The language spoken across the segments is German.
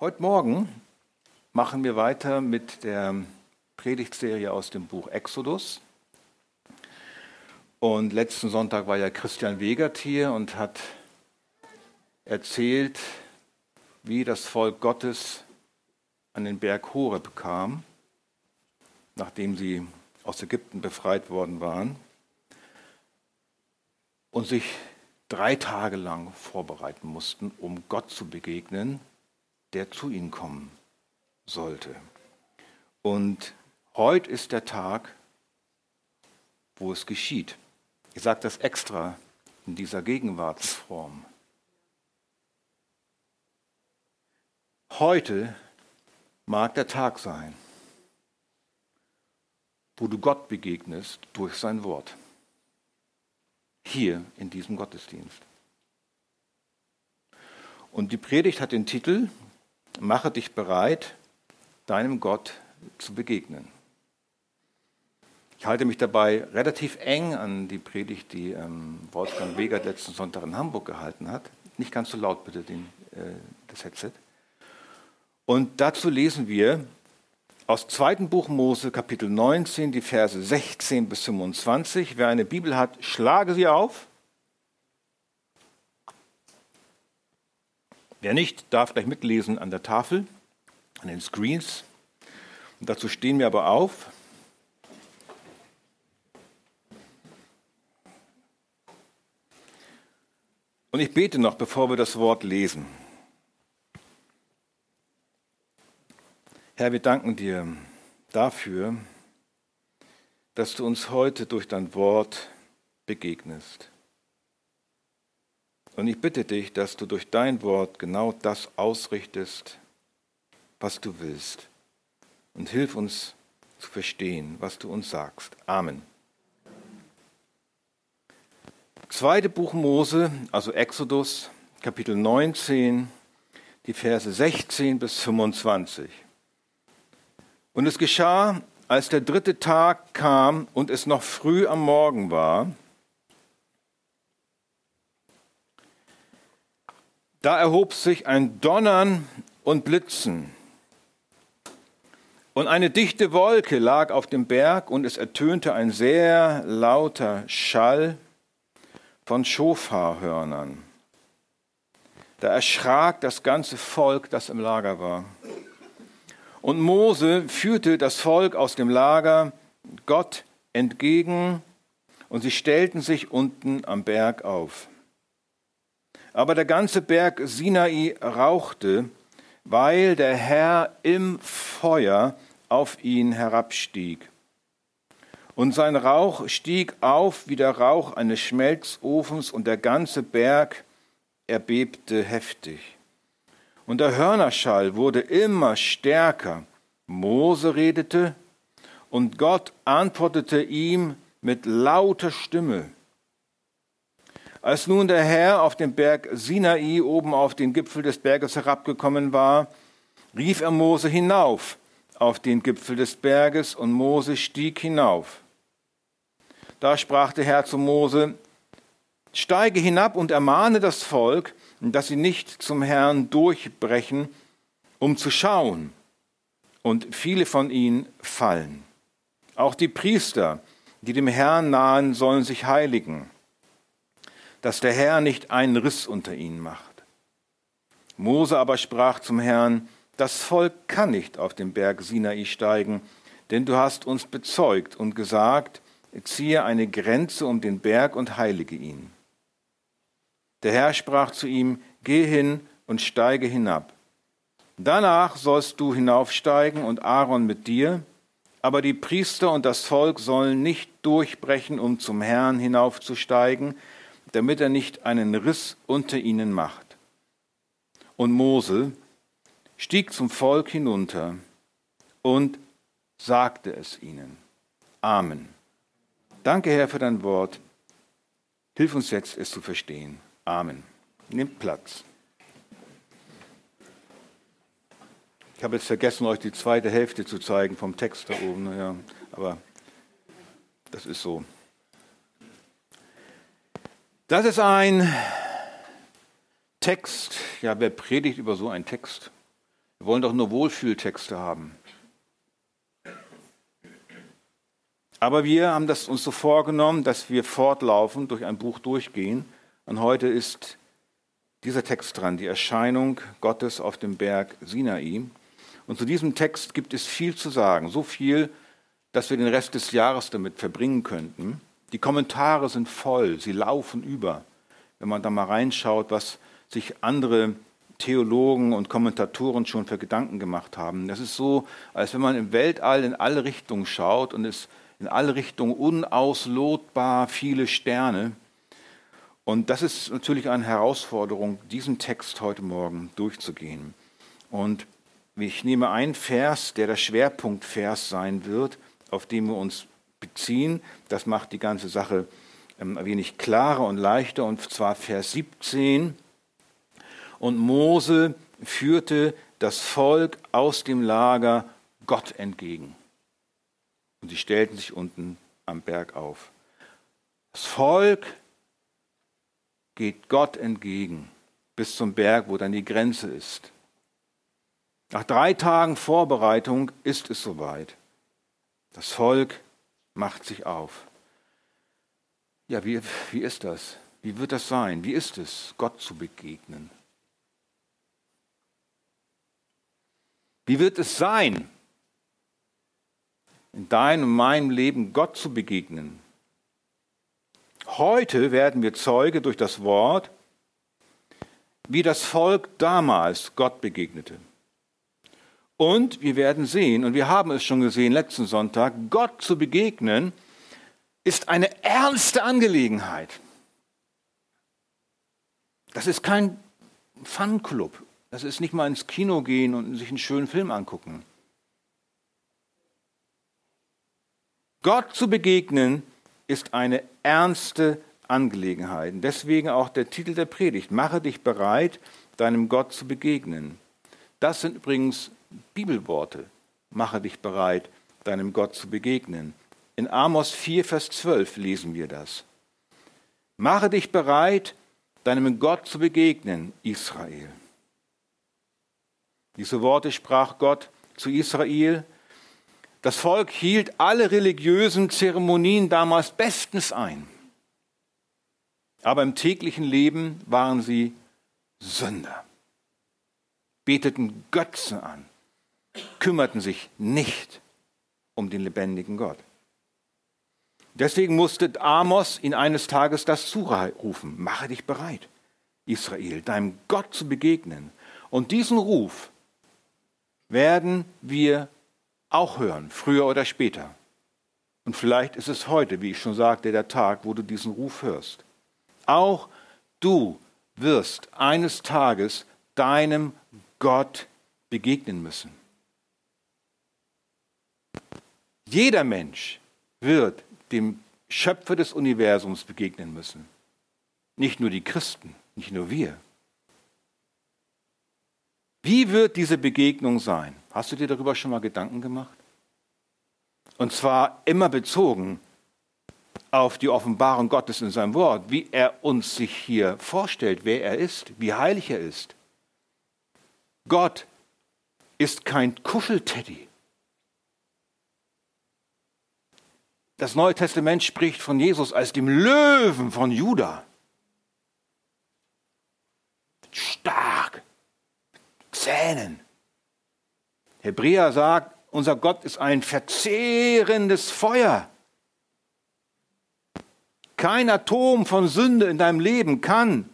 Heute Morgen machen wir weiter mit der Predigtserie aus dem Buch Exodus. Und letzten Sonntag war ja Christian Wegert hier und hat erzählt, wie das Volk Gottes an den Berg Horeb kam, nachdem sie aus Ägypten befreit worden waren und sich drei Tage lang vorbereiten mussten, um Gott zu begegnen der zu ihnen kommen sollte. Und heute ist der Tag, wo es geschieht. Ich sage das extra in dieser Gegenwartsform. Heute mag der Tag sein, wo du Gott begegnest durch sein Wort. Hier in diesem Gottesdienst. Und die Predigt hat den Titel mache dich bereit, deinem Gott zu begegnen. Ich halte mich dabei relativ eng an die Predigt, die ähm, Wolfgang Weger letzten Sonntag in Hamburg gehalten hat. Nicht ganz so laut bitte den, äh, das Headset. Und dazu lesen wir aus 2. Buch Mose, Kapitel 19, die Verse 16 bis 25. Wer eine Bibel hat, schlage sie auf. Wer nicht, darf gleich mitlesen an der Tafel, an den Screens. Und dazu stehen wir aber auf. Und ich bete noch, bevor wir das Wort lesen. Herr, wir danken dir dafür, dass du uns heute durch dein Wort begegnest. Und ich bitte dich, dass du durch dein Wort genau das ausrichtest, was du willst. Und hilf uns zu verstehen, was du uns sagst. Amen. Zweite Buch Mose, also Exodus, Kapitel 19, die Verse 16 bis 25. Und es geschah, als der dritte Tag kam und es noch früh am Morgen war, Da erhob sich ein Donnern und Blitzen. Und eine dichte Wolke lag auf dem Berg und es ertönte ein sehr lauter Schall von Schofarhörnern. Da erschrak das ganze Volk, das im Lager war. Und Mose führte das Volk aus dem Lager Gott entgegen und sie stellten sich unten am Berg auf. Aber der ganze Berg Sinai rauchte, weil der Herr im Feuer auf ihn herabstieg. Und sein Rauch stieg auf wie der Rauch eines Schmelzofens, und der ganze Berg erbebte heftig. Und der Hörnerschall wurde immer stärker. Mose redete, und Gott antwortete ihm mit lauter Stimme. Als nun der Herr auf dem Berg Sinai oben auf den Gipfel des Berges herabgekommen war, rief er Mose hinauf auf den Gipfel des Berges und Mose stieg hinauf. Da sprach der Herr zu Mose, steige hinab und ermahne das Volk, dass sie nicht zum Herrn durchbrechen, um zu schauen. Und viele von ihnen fallen. Auch die Priester, die dem Herrn nahen, sollen sich heiligen dass der Herr nicht einen Riss unter ihnen macht. Mose aber sprach zum Herrn, das Volk kann nicht auf den Berg Sinai steigen, denn du hast uns bezeugt und gesagt, ziehe eine Grenze um den Berg und heilige ihn. Der Herr sprach zu ihm, geh hin und steige hinab. Danach sollst du hinaufsteigen und Aaron mit dir, aber die Priester und das Volk sollen nicht durchbrechen, um zum Herrn hinaufzusteigen, damit er nicht einen Riss unter ihnen macht. Und Mose stieg zum Volk hinunter und sagte es ihnen. Amen. Danke, Herr, für dein Wort. Hilf uns jetzt, es zu verstehen. Amen. Nehmt Platz. Ich habe jetzt vergessen, euch die zweite Hälfte zu zeigen vom Text da oben. Ja, aber das ist so. Das ist ein Text, ja, wer predigt über so einen Text? Wir wollen doch nur Wohlfühltexte haben. Aber wir haben das uns so vorgenommen, dass wir fortlaufend durch ein Buch durchgehen. Und heute ist dieser Text dran, die Erscheinung Gottes auf dem Berg Sinai. Und zu diesem Text gibt es viel zu sagen, so viel, dass wir den Rest des Jahres damit verbringen könnten. Die Kommentare sind voll, sie laufen über. Wenn man da mal reinschaut, was sich andere Theologen und Kommentatoren schon für Gedanken gemacht haben. Das ist so, als wenn man im Weltall in alle Richtungen schaut und es in alle Richtungen unauslotbar viele Sterne. Und das ist natürlich eine Herausforderung, diesen Text heute Morgen durchzugehen. Und ich nehme einen Vers, der der Schwerpunktvers sein wird, auf den wir uns beziehen. Das macht die ganze Sache ähm, ein wenig klarer und leichter. Und zwar Vers 17. Und Mose führte das Volk aus dem Lager Gott entgegen. Und sie stellten sich unten am Berg auf. Das Volk geht Gott entgegen bis zum Berg, wo dann die Grenze ist. Nach drei Tagen Vorbereitung ist es soweit. Das Volk macht sich auf. Ja, wie, wie ist das? Wie wird das sein? Wie ist es, Gott zu begegnen? Wie wird es sein, in deinem und meinem Leben Gott zu begegnen? Heute werden wir Zeuge durch das Wort, wie das Volk damals Gott begegnete. Und wir werden sehen, und wir haben es schon gesehen letzten Sonntag, Gott zu begegnen ist eine ernste Angelegenheit. Das ist kein Fun-Club. Das ist nicht mal ins Kino gehen und sich einen schönen Film angucken. Gott zu begegnen ist eine ernste Angelegenheit. Deswegen auch der Titel der Predigt. Mache dich bereit, deinem Gott zu begegnen. Das sind übrigens Bibelworte. Mache dich bereit, deinem Gott zu begegnen. In Amos 4, Vers 12 lesen wir das. Mache dich bereit, deinem Gott zu begegnen, Israel. Diese Worte sprach Gott zu Israel. Das Volk hielt alle religiösen Zeremonien damals bestens ein. Aber im täglichen Leben waren sie Sünder, beteten Götzen an, kümmerten sich nicht um den lebendigen Gott. Deswegen musste Amos ihn eines Tages das zurufen, mache dich bereit, Israel, deinem Gott zu begegnen. Und diesen Ruf werden wir auch hören, früher oder später. Und vielleicht ist es heute, wie ich schon sagte, der Tag, wo du diesen Ruf hörst. Auch du wirst eines Tages deinem Gott begegnen müssen. Jeder Mensch wird dem Schöpfer des Universums begegnen müssen. Nicht nur die Christen, nicht nur wir. Wie wird diese Begegnung sein? Hast du dir darüber schon mal Gedanken gemacht? Und zwar immer bezogen auf die Offenbarung Gottes in seinem Wort, wie er uns sich hier vorstellt, wer er ist, wie heilig er ist. Gott ist kein Kuschelteddy. Das Neue Testament spricht von Jesus als dem Löwen von Juda. Stark, Zähnen. Hebräer sagt, unser Gott ist ein verzehrendes Feuer. Kein Atom von Sünde in deinem Leben kann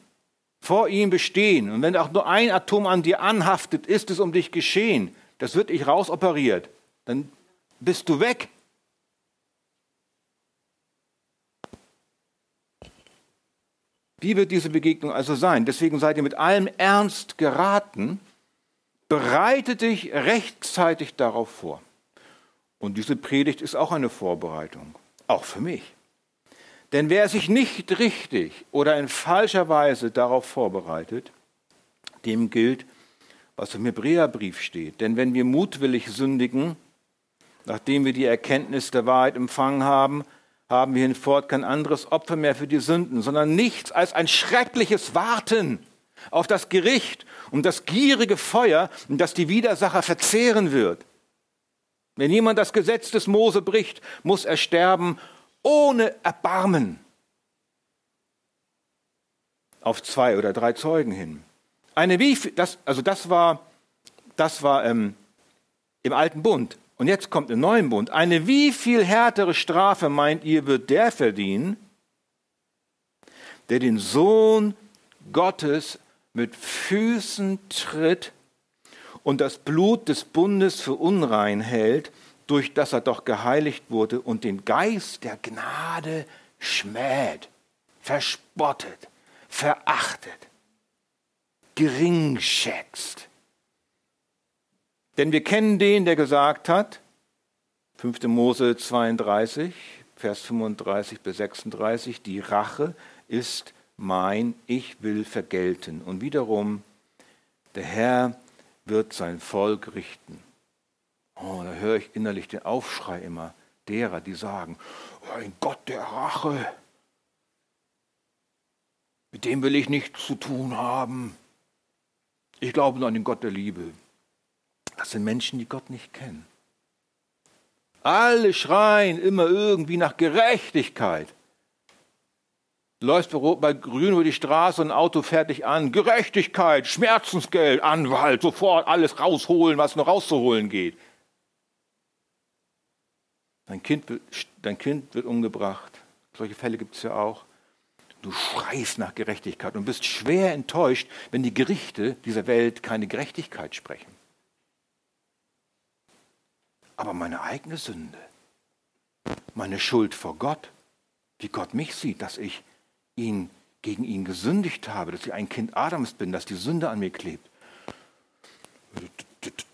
vor ihm bestehen. Und wenn auch nur ein Atom an dir anhaftet, ist es um dich geschehen. Das wird dich rausoperiert. Dann bist du weg. Wie wird diese Begegnung also sein? Deswegen seid ihr mit allem Ernst geraten, bereite dich rechtzeitig darauf vor. Und diese Predigt ist auch eine Vorbereitung, auch für mich. Denn wer sich nicht richtig oder in falscher Weise darauf vorbereitet, dem gilt, was im Hebräerbrief steht. Denn wenn wir mutwillig sündigen, nachdem wir die Erkenntnis der Wahrheit empfangen haben, haben wir hinfort kein anderes Opfer mehr für die Sünden, sondern nichts als ein schreckliches Warten auf das Gericht und das gierige Feuer, das die Widersacher verzehren wird. Wenn jemand das Gesetz des Mose bricht, muss er sterben ohne Erbarmen. Auf zwei oder drei Zeugen hin. Eine wie das, also das war, das war ähm, im alten Bund. Und jetzt kommt im neuen Bund. Eine wie viel härtere Strafe meint ihr, wird der verdienen, der den Sohn Gottes mit Füßen tritt und das Blut des Bundes für unrein hält, durch das er doch geheiligt wurde und den Geist der Gnade schmäht, verspottet, verachtet, geringschätzt. Denn wir kennen den, der gesagt hat, 5. Mose 32, Vers 35 bis 36, die Rache ist mein, ich will vergelten. Und wiederum, der Herr wird sein Volk richten. Oh, da höre ich innerlich den Aufschrei immer derer, die sagen, oh, ein Gott der Rache, mit dem will ich nichts zu tun haben. Ich glaube nur an den Gott der Liebe. Das sind Menschen, die Gott nicht kennen. Alle schreien immer irgendwie nach Gerechtigkeit. Du läufst bei Grün über die Straße und ein Auto dich an. Gerechtigkeit, Schmerzensgeld, Anwalt, sofort alles rausholen, was noch rauszuholen geht. Dein Kind, dein kind wird umgebracht. Solche Fälle gibt es ja auch. Du schreist nach Gerechtigkeit und bist schwer enttäuscht, wenn die Gerichte dieser Welt keine Gerechtigkeit sprechen. Aber meine eigene Sünde, meine Schuld vor Gott, wie Gott mich sieht, dass ich ihn gegen ihn gesündigt habe, dass ich ein Kind Adams bin, dass die Sünde an mir klebt.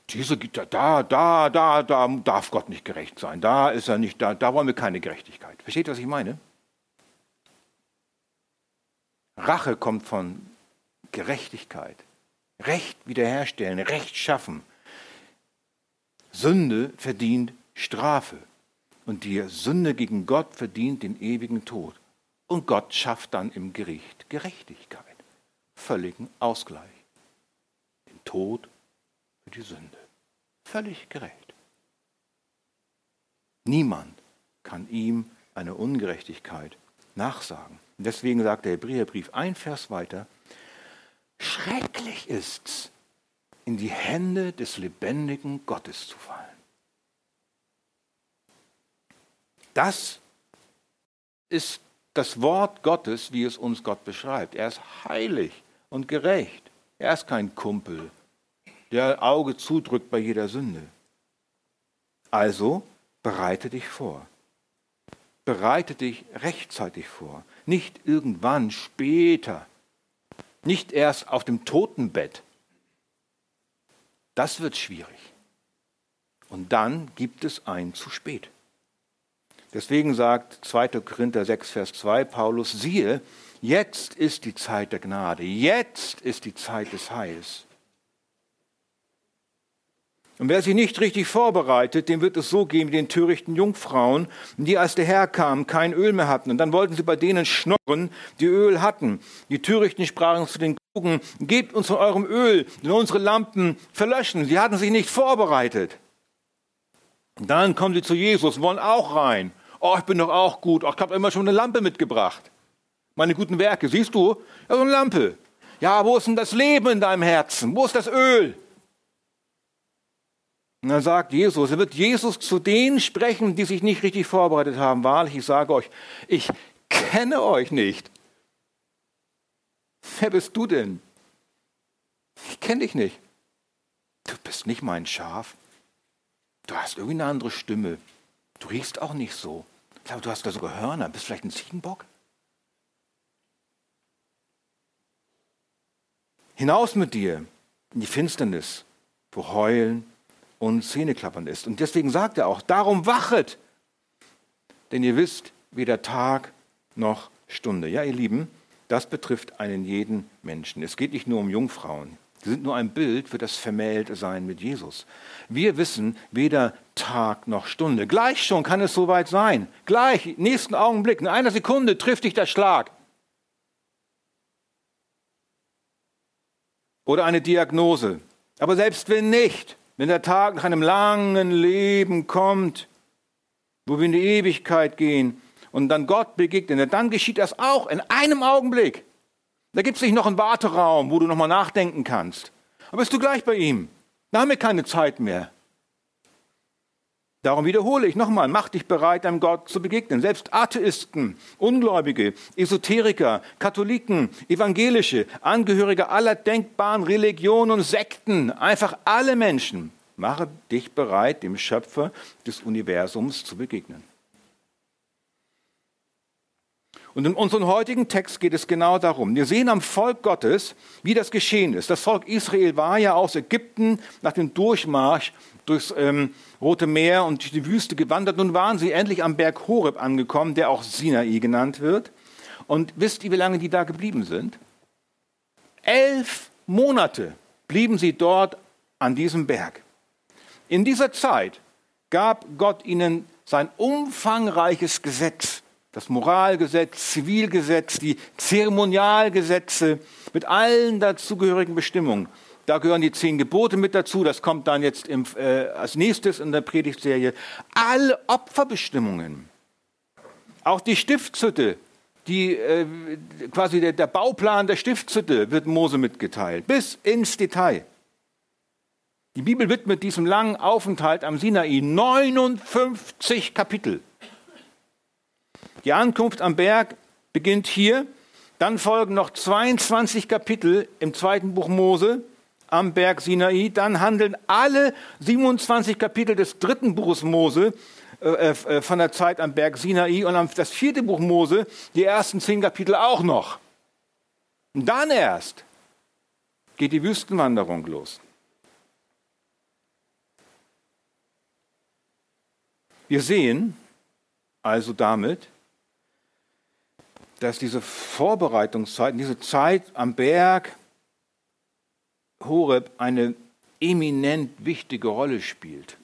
Diese, da, da, da, da darf Gott nicht gerecht sein. Da ist er nicht, da, da wollen wir keine Gerechtigkeit. Versteht ihr, was ich meine? Rache kommt von Gerechtigkeit. Recht wiederherstellen, Recht schaffen. Sünde verdient Strafe. Und die Sünde gegen Gott verdient den ewigen Tod. Und Gott schafft dann im Gericht Gerechtigkeit, völligen Ausgleich. Den Tod für die Sünde. Völlig gerecht. Niemand kann ihm eine Ungerechtigkeit nachsagen. Und deswegen sagt der Hebräerbrief ein Vers weiter, schrecklich ist's, in die Hände des lebendigen Gottes zu fallen. Das ist das Wort Gottes, wie es uns Gott beschreibt. Er ist heilig und gerecht. Er ist kein Kumpel, der Auge zudrückt bei jeder Sünde. Also bereite dich vor. Bereite dich rechtzeitig vor. Nicht irgendwann später. Nicht erst auf dem Totenbett. Das wird schwierig. Und dann gibt es ein zu spät. Deswegen sagt 2. Korinther 6, Vers 2 Paulus, siehe, jetzt ist die Zeit der Gnade, jetzt ist die Zeit des Heils. Und wer sich nicht richtig vorbereitet, dem wird es so gehen wie den törichten Jungfrauen, die als der Herr kam, kein Öl mehr hatten. Und dann wollten sie bei denen schnorren, die Öl hatten. Die Törichten sprachen zu den gebt uns von eurem Öl, denn unsere Lampen verlöschen. Sie hatten sich nicht vorbereitet. Dann kommen sie zu Jesus wollen auch rein. Oh, ich bin doch auch gut. Oh, ich habe immer schon eine Lampe mitgebracht. Meine guten Werke, siehst du? Ja, so eine Lampe. Ja, wo ist denn das Leben in deinem Herzen? Wo ist das Öl? Und dann sagt Jesus, er wird Jesus zu denen sprechen, die sich nicht richtig vorbereitet haben. Wahrlich, ich sage euch, ich kenne euch nicht. Wer bist du denn? Ich kenne dich nicht. Du bist nicht mein Schaf. Du hast irgendwie eine andere Stimme. Du riechst auch nicht so. Ich glaube, du hast da sogar Hörner. Bist vielleicht ein Ziegenbock? Hinaus mit dir in die Finsternis, wo Heulen und Zähneklappern ist. Und deswegen sagt er auch, darum wachet, denn ihr wisst weder Tag noch Stunde. Ja, ihr Lieben, das betrifft einen jeden Menschen. Es geht nicht nur um Jungfrauen. Sie sind nur ein Bild für das Vermähltsein mit Jesus. Wir wissen weder Tag noch Stunde. Gleich schon kann es soweit sein. Gleich, nächsten Augenblick, in einer Sekunde trifft dich der Schlag. oder eine Diagnose. Aber selbst wenn nicht, wenn der Tag nach einem langen Leben kommt, wo wir in die Ewigkeit gehen und dann Gott begegnen, dann geschieht das auch in einem Augenblick. Da gibt es nicht noch einen Warteraum, wo du nochmal nachdenken kannst. Aber bist du gleich bei ihm. Da haben wir keine Zeit mehr. Darum wiederhole ich nochmal, mach dich bereit, einem Gott zu begegnen. Selbst Atheisten, Ungläubige, Esoteriker, Katholiken, Evangelische, Angehörige aller denkbaren Religionen und Sekten, einfach alle Menschen, mache dich bereit, dem Schöpfer des Universums zu begegnen. Und in unserem heutigen Text geht es genau darum. Wir sehen am Volk Gottes, wie das geschehen ist. Das Volk Israel war ja aus Ägypten nach dem Durchmarsch durchs ähm, Rote Meer und durch die Wüste gewandert. Nun waren sie endlich am Berg Horeb angekommen, der auch Sinai genannt wird. Und wisst ihr, wie lange die da geblieben sind? Elf Monate blieben sie dort an diesem Berg. In dieser Zeit gab Gott ihnen sein umfangreiches Gesetz, das Moralgesetz, Zivilgesetz, die Zeremonialgesetze mit allen dazugehörigen Bestimmungen. Da gehören die zehn Gebote mit dazu. Das kommt dann jetzt im, äh, als nächstes in der Predigtserie. Alle Opferbestimmungen. Auch die Stiftshütte, die, äh, quasi der, der Bauplan der Stiftshütte wird Mose mitgeteilt, bis ins Detail. Die Bibel widmet diesem langen Aufenthalt am Sinai 59 Kapitel. Die Ankunft am Berg beginnt hier, dann folgen noch 22 Kapitel im zweiten Buch Mose am Berg Sinai. Dann handeln alle 27 Kapitel des dritten Buches Mose äh, äh, von der Zeit am Berg Sinai und das vierte Buch Mose, die ersten zehn Kapitel auch noch. Und dann erst geht die Wüstenwanderung los. Wir sehen also damit, dass diese Vorbereitungszeit, diese Zeit am Berg, Horeb eine eminent wichtige Rolle spielt.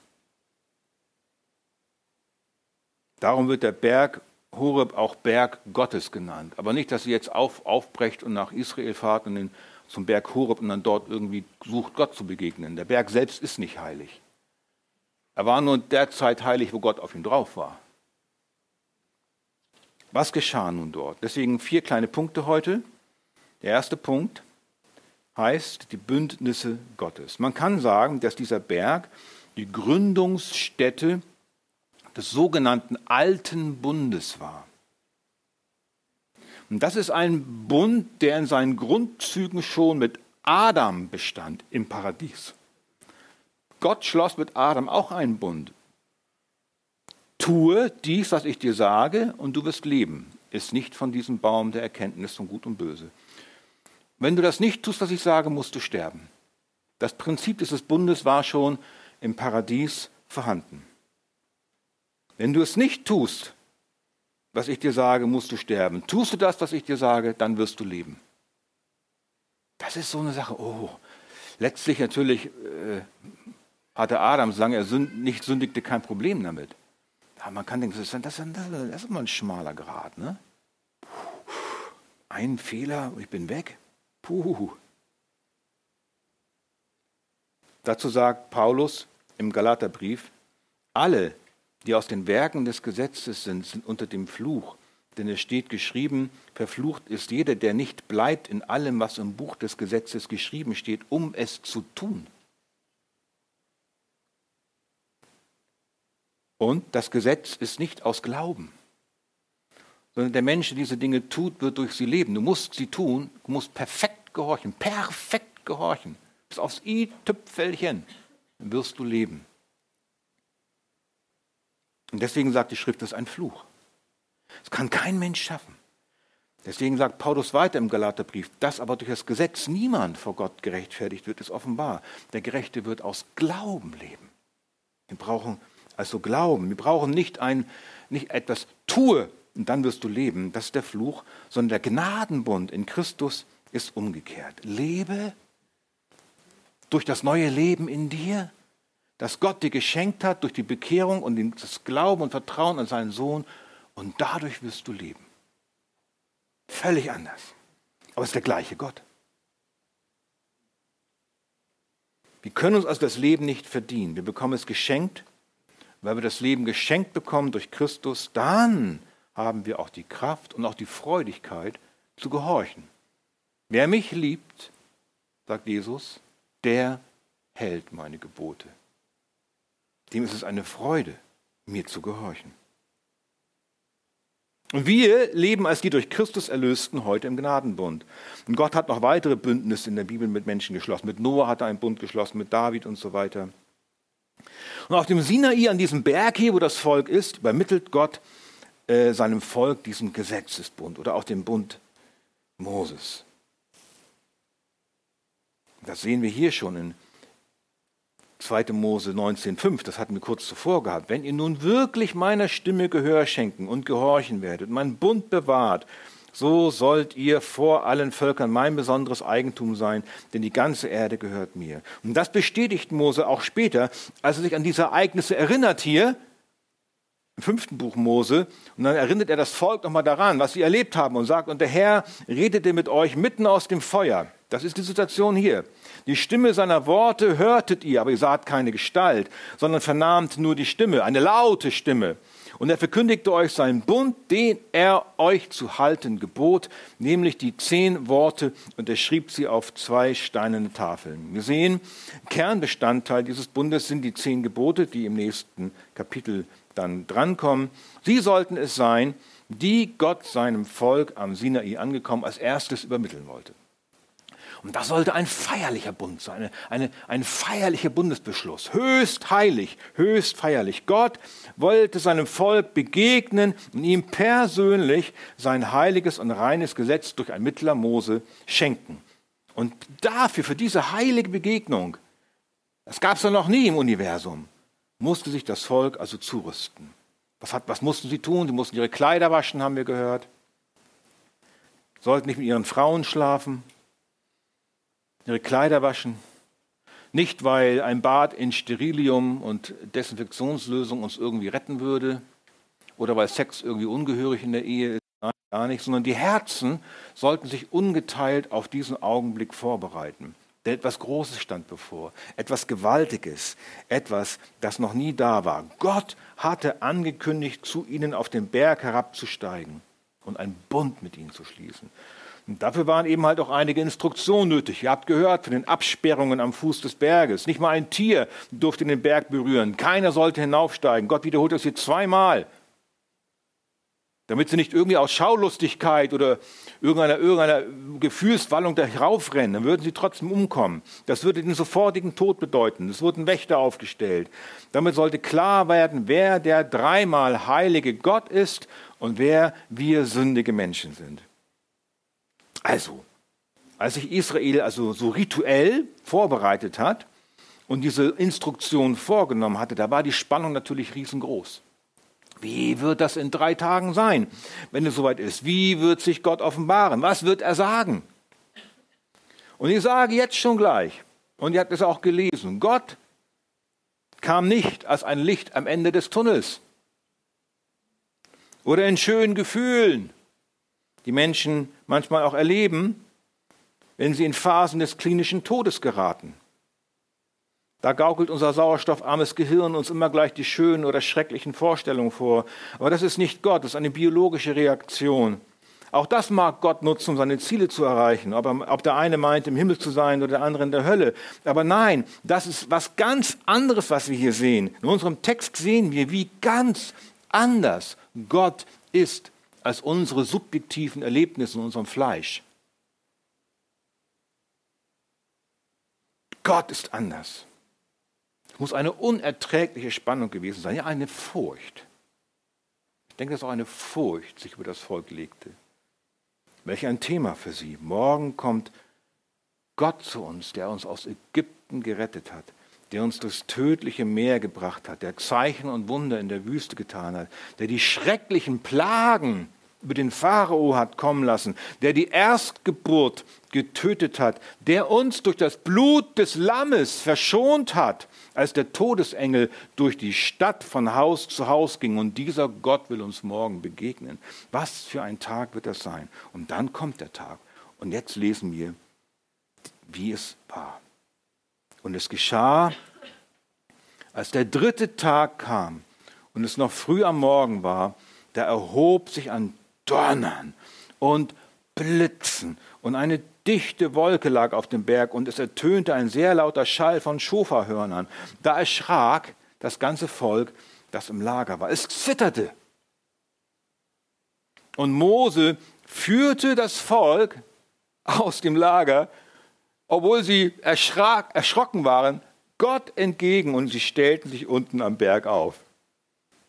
Darum wird der Berg Horeb auch Berg Gottes genannt. Aber nicht, dass ihr jetzt auf, aufbrecht und nach Israel fahrt und den, zum Berg Horeb und dann dort irgendwie sucht, Gott zu begegnen. Der Berg selbst ist nicht heilig. Er war nur in der Zeit heilig, wo Gott auf ihm drauf war. Was geschah nun dort? Deswegen vier kleine Punkte heute. Der erste Punkt, heißt die Bündnisse Gottes. Man kann sagen, dass dieser Berg die Gründungsstätte des sogenannten Alten Bundes war. Und das ist ein Bund, der in seinen Grundzügen schon mit Adam bestand im Paradies. Gott schloss mit Adam auch einen Bund. Tue dies, was ich dir sage, und du wirst leben. Ist nicht von diesem Baum der Erkenntnis von Gut und Böse. Wenn du das nicht tust, was ich sage, musst du sterben. Das Prinzip dieses Bundes war schon im Paradies vorhanden. Wenn du es nicht tust, was ich dir sage, musst du sterben. Tust du das, was ich dir sage, dann wirst du leben. Das ist so eine Sache. Oh, letztlich natürlich äh, hatte Adam, solange er nicht sündigte, kein Problem damit. Aber man kann denken, das ist, immer ein schmaler Grad. Ne? Ein Fehler ich bin weg. Puh. Dazu sagt Paulus im Galaterbrief, alle, die aus den Werken des Gesetzes sind, sind unter dem Fluch. Denn es steht geschrieben, verflucht ist jeder, der nicht bleibt in allem, was im Buch des Gesetzes geschrieben steht, um es zu tun. Und das Gesetz ist nicht aus Glauben sondern der Mensch, der diese Dinge tut, wird durch sie leben. Du musst sie tun, du musst perfekt gehorchen, perfekt gehorchen. Bis aufs i-Tüpfelchen, wirst du leben. Und deswegen sagt die Schrift, das ist ein Fluch. Das kann kein Mensch schaffen. Deswegen sagt Paulus weiter im Galaterbrief, dass aber durch das Gesetz niemand vor Gott gerechtfertigt wird, ist offenbar. Der Gerechte wird aus Glauben leben. Wir brauchen also Glauben. Wir brauchen nicht ein, nicht etwas tue und dann wirst du leben. Das ist der Fluch, sondern der Gnadenbund in Christus ist umgekehrt. Lebe durch das neue Leben in dir, das Gott dir geschenkt hat durch die Bekehrung und das Glauben und Vertrauen an seinen Sohn und dadurch wirst du leben. Völlig anders. Aber es ist der gleiche Gott. Wir können uns also das Leben nicht verdienen. Wir bekommen es geschenkt. Weil wir das Leben geschenkt bekommen durch Christus, dann haben wir auch die Kraft und auch die Freudigkeit zu gehorchen. Wer mich liebt, sagt Jesus, der hält meine Gebote. Dem ist es eine Freude, mir zu gehorchen. Und wir leben als die durch Christus Erlösten heute im Gnadenbund. Und Gott hat noch weitere Bündnisse in der Bibel mit Menschen geschlossen. Mit Noah hat er einen Bund geschlossen, mit David und so weiter. Und auf dem Sinai, an diesem Berg hier, wo das Volk ist, übermittelt Gott äh, seinem Volk diesen Gesetzesbund oder auch den Bund Moses. Das sehen wir hier schon in 2. Mose 19,5, das hatten wir kurz zuvor gehabt. Wenn ihr nun wirklich meiner Stimme Gehör schenken und gehorchen werdet, meinen Bund bewahrt, so sollt ihr vor allen Völkern mein besonderes Eigentum sein, denn die ganze Erde gehört mir. Und das bestätigt Mose auch später, als er sich an diese Ereignisse erinnert hier, im fünften Buch Mose, und dann erinnert er das Volk nochmal daran, was sie erlebt haben und sagt, und der Herr redete mit euch mitten aus dem Feuer. Das ist die Situation hier. Die Stimme seiner Worte hörtet ihr, aber ihr saht keine Gestalt, sondern vernahmt nur die Stimme, eine laute Stimme. Und er verkündigte euch seinen Bund, den er euch zu halten gebot, nämlich die zehn Worte, und er schrieb sie auf zwei steinerne Tafeln. Wir sehen, Kernbestandteil dieses Bundes sind die zehn Gebote, die im nächsten Kapitel dann drankommen. Sie sollten es sein, die Gott seinem Volk am Sinai angekommen als erstes übermitteln wollte. Und das sollte ein feierlicher Bund sein, eine, eine, ein feierlicher Bundesbeschluss, höchst heilig, höchst feierlich. Gott wollte seinem Volk begegnen und ihm persönlich sein heiliges und reines Gesetz durch ein Mittler Mose schenken. Und dafür, für diese heilige Begegnung, das gab es ja noch nie im Universum, musste sich das Volk also zurüsten. Was, hat, was mussten sie tun? Sie mussten ihre Kleider waschen, haben wir gehört. Sollten nicht mit ihren Frauen schlafen, ihre Kleider waschen. Nicht, weil ein Bad in Sterilium und Desinfektionslösung uns irgendwie retten würde oder weil Sex irgendwie ungehörig in der Ehe ist, Nein, gar nicht, sondern die Herzen sollten sich ungeteilt auf diesen Augenblick vorbereiten. Denn etwas Großes stand bevor, etwas Gewaltiges, etwas, das noch nie da war. Gott hatte angekündigt, zu ihnen auf den Berg herabzusteigen und einen Bund mit ihnen zu schließen. Und dafür waren eben halt auch einige Instruktionen nötig. Ihr habt gehört von den Absperrungen am Fuß des Berges. Nicht mal ein Tier durfte den Berg berühren. Keiner sollte hinaufsteigen. Gott wiederholt das hier zweimal. Damit sie nicht irgendwie aus Schaulustigkeit oder irgendeiner, irgendeiner Gefühlswallung da raufrennen, dann würden sie trotzdem umkommen. Das würde den sofortigen Tod bedeuten. Es wurden Wächter aufgestellt. Damit sollte klar werden, wer der dreimal heilige Gott ist und wer wir sündige Menschen sind. Also, als sich Israel also so rituell vorbereitet hat und diese Instruktion vorgenommen hatte, da war die Spannung natürlich riesengroß. Wie wird das in drei Tagen sein, wenn es soweit ist? Wie wird sich Gott offenbaren? Was wird er sagen? Und ich sage jetzt schon gleich, und ihr habt es auch gelesen, Gott kam nicht als ein Licht am Ende des Tunnels oder in schönen Gefühlen die Menschen manchmal auch erleben, wenn sie in Phasen des klinischen Todes geraten. Da gaukelt unser sauerstoffarmes Gehirn uns immer gleich die schönen oder schrecklichen Vorstellungen vor. Aber das ist nicht Gott, das ist eine biologische Reaktion. Auch das mag Gott nutzen, um seine Ziele zu erreichen. Ob, ob, der eine meint, im Himmel zu sein oder der andere in der Hölle. Aber nein, das ist was ganz anderes, was wir hier sehen. In unserem Text sehen wir, wie ganz anders Gott ist als unsere subjektiven Erlebnisse in unserem Fleisch. Gott ist anders. Es muss eine unerträgliche Spannung gewesen sein, ja eine Furcht. Ich denke, dass auch eine Furcht sich über das Volk legte. Welch ein Thema für sie. Morgen kommt Gott zu uns, der uns aus Ägypten gerettet hat der uns durchs tödliche Meer gebracht hat, der Zeichen und Wunder in der Wüste getan hat, der die schrecklichen Plagen über den Pharao hat kommen lassen, der die Erstgeburt getötet hat, der uns durch das Blut des Lammes verschont hat, als der Todesengel durch die Stadt von Haus zu Haus ging. Und dieser Gott will uns morgen begegnen. Was für ein Tag wird das sein? Und dann kommt der Tag. Und jetzt lesen wir, wie es war. Und es geschah, als der dritte Tag kam und es noch früh am Morgen war, da erhob sich ein Donnern und Blitzen und eine dichte Wolke lag auf dem Berg und es ertönte ein sehr lauter Schall von Schofahörnern. Da erschrak das ganze Volk, das im Lager war. Es zitterte. Und Mose führte das Volk aus dem Lager, obwohl sie erschrak, erschrocken waren, Gott entgegen und sie stellten sich unten am Berg auf.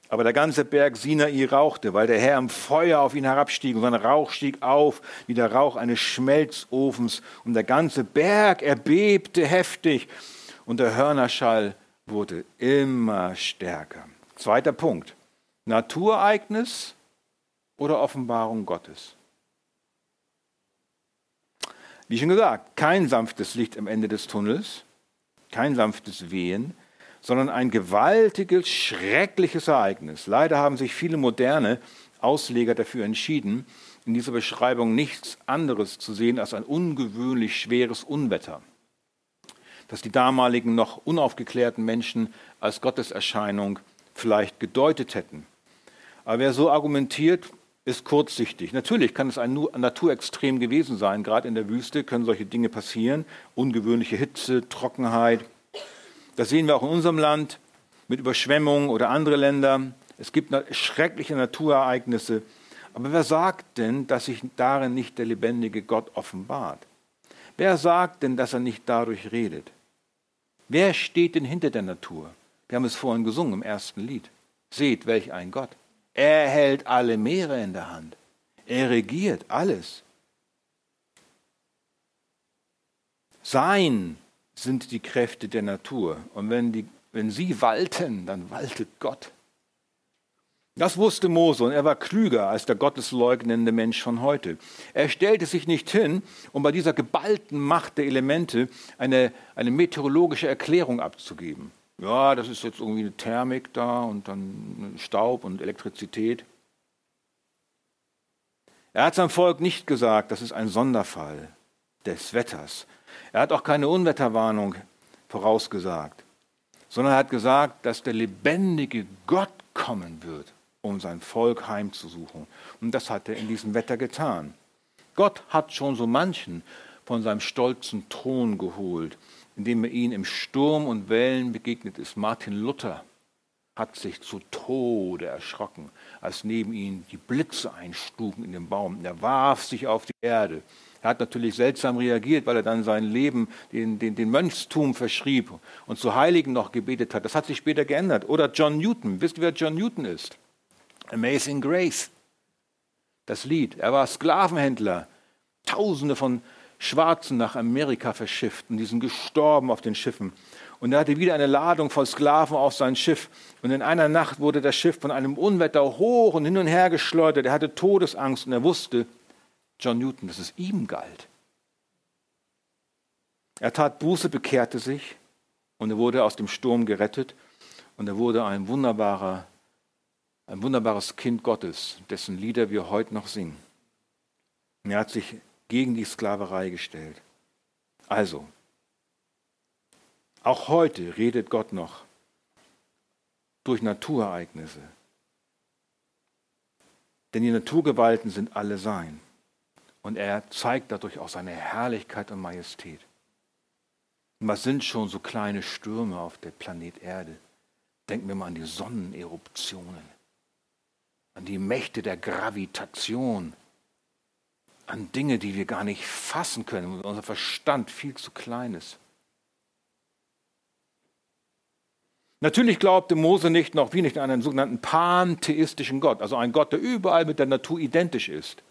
Aber der ganze Berg Sinai rauchte, weil der Herr im Feuer auf ihn herabstieg und sein Rauch stieg auf wie der Rauch eines Schmelzofens und der ganze Berg erbebte heftig und der Hörnerschall wurde immer stärker. Zweiter Punkt. Naturereignis oder Offenbarung Gottes? Wie schon gesagt, kein sanftes Licht am Ende des Tunnels, kein sanftes Wehen, sondern ein gewaltiges, schreckliches Ereignis. Leider haben sich viele moderne Ausleger dafür entschieden, in dieser Beschreibung nichts anderes zu sehen als ein ungewöhnlich schweres Unwetter, das die damaligen noch unaufgeklärten Menschen als Gotteserscheinung vielleicht gedeutet hätten. Aber wer so argumentiert, ist kurzsichtig. Natürlich kann es ein Naturextrem gewesen sein. Gerade in der Wüste können solche Dinge passieren. Ungewöhnliche Hitze, Trockenheit, das sehen wir auch in unserem Land mit Überschwemmungen oder andere Länder. Es gibt schreckliche Naturereignisse. Aber wer sagt denn, dass sich darin nicht der lebendige Gott offenbart? Wer sagt denn, dass er nicht dadurch redet? Wer steht denn hinter der Natur? Wir haben es vorhin gesungen im ersten Lied. Seht, welch ein Gott. Er hält alle Meere in der Hand. Er regiert alles. Sein sind die Kräfte der Natur. Und wenn, die, wenn sie walten, dann waltet Gott. Das wusste Mose und er war klüger als der gottesleugnende Mensch von heute. Er stellte sich nicht hin, um bei dieser geballten Macht der Elemente eine, eine meteorologische Erklärung abzugeben. Ja, das ist jetzt irgendwie eine Thermik da und dann Staub und Elektrizität. Er hat seinem Volk nicht gesagt, das ist ein Sonderfall des Wetters, er hat auch keine Unwetterwarnung vorausgesagt, sondern er hat gesagt, dass der lebendige Gott kommen wird, um sein Volk heimzusuchen. Und das hat er in diesem Wetter getan. Gott hat schon so manchen von seinem stolzen Thron geholt, indem er ihnen im Sturm und Wellen begegnet ist. Martin Luther hat sich zu Tode erschrocken, als neben ihm die Blitze einschlugen in den Baum. Er warf sich auf die Erde. Er hat natürlich seltsam reagiert, weil er dann sein Leben den, den, den Mönchstum verschrieb und zu Heiligen noch gebetet hat. Das hat sich später geändert. Oder John Newton. Wisst ihr, wer John Newton ist? Amazing Grace. Das Lied. Er war Sklavenhändler. Tausende von Schwarzen nach Amerika verschifft und die sind gestorben auf den Schiffen. Und er hatte wieder eine Ladung voll Sklaven auf sein Schiff. Und in einer Nacht wurde das Schiff von einem Unwetter hoch und hin und her geschleudert. Er hatte Todesangst und er wusste, John Newton, dass es ihm galt. Er tat Buße, bekehrte sich und er wurde aus dem Sturm gerettet und er wurde ein wunderbarer, ein wunderbares Kind Gottes, dessen Lieder wir heute noch singen. Und er hat sich gegen die Sklaverei gestellt. Also, auch heute redet Gott noch durch Naturereignisse. Denn die Naturgewalten sind alle sein. Und er zeigt dadurch auch seine Herrlichkeit und Majestät. Und was sind schon so kleine Stürme auf der Planet Erde? Denken wir mal an die Sonneneruptionen, an die Mächte der Gravitation, an Dinge, die wir gar nicht fassen können, unser Verstand viel zu klein ist. Natürlich glaubte Mose nicht noch wie nicht an einen sogenannten pantheistischen Gott, also einen Gott, der überall mit der Natur identisch ist.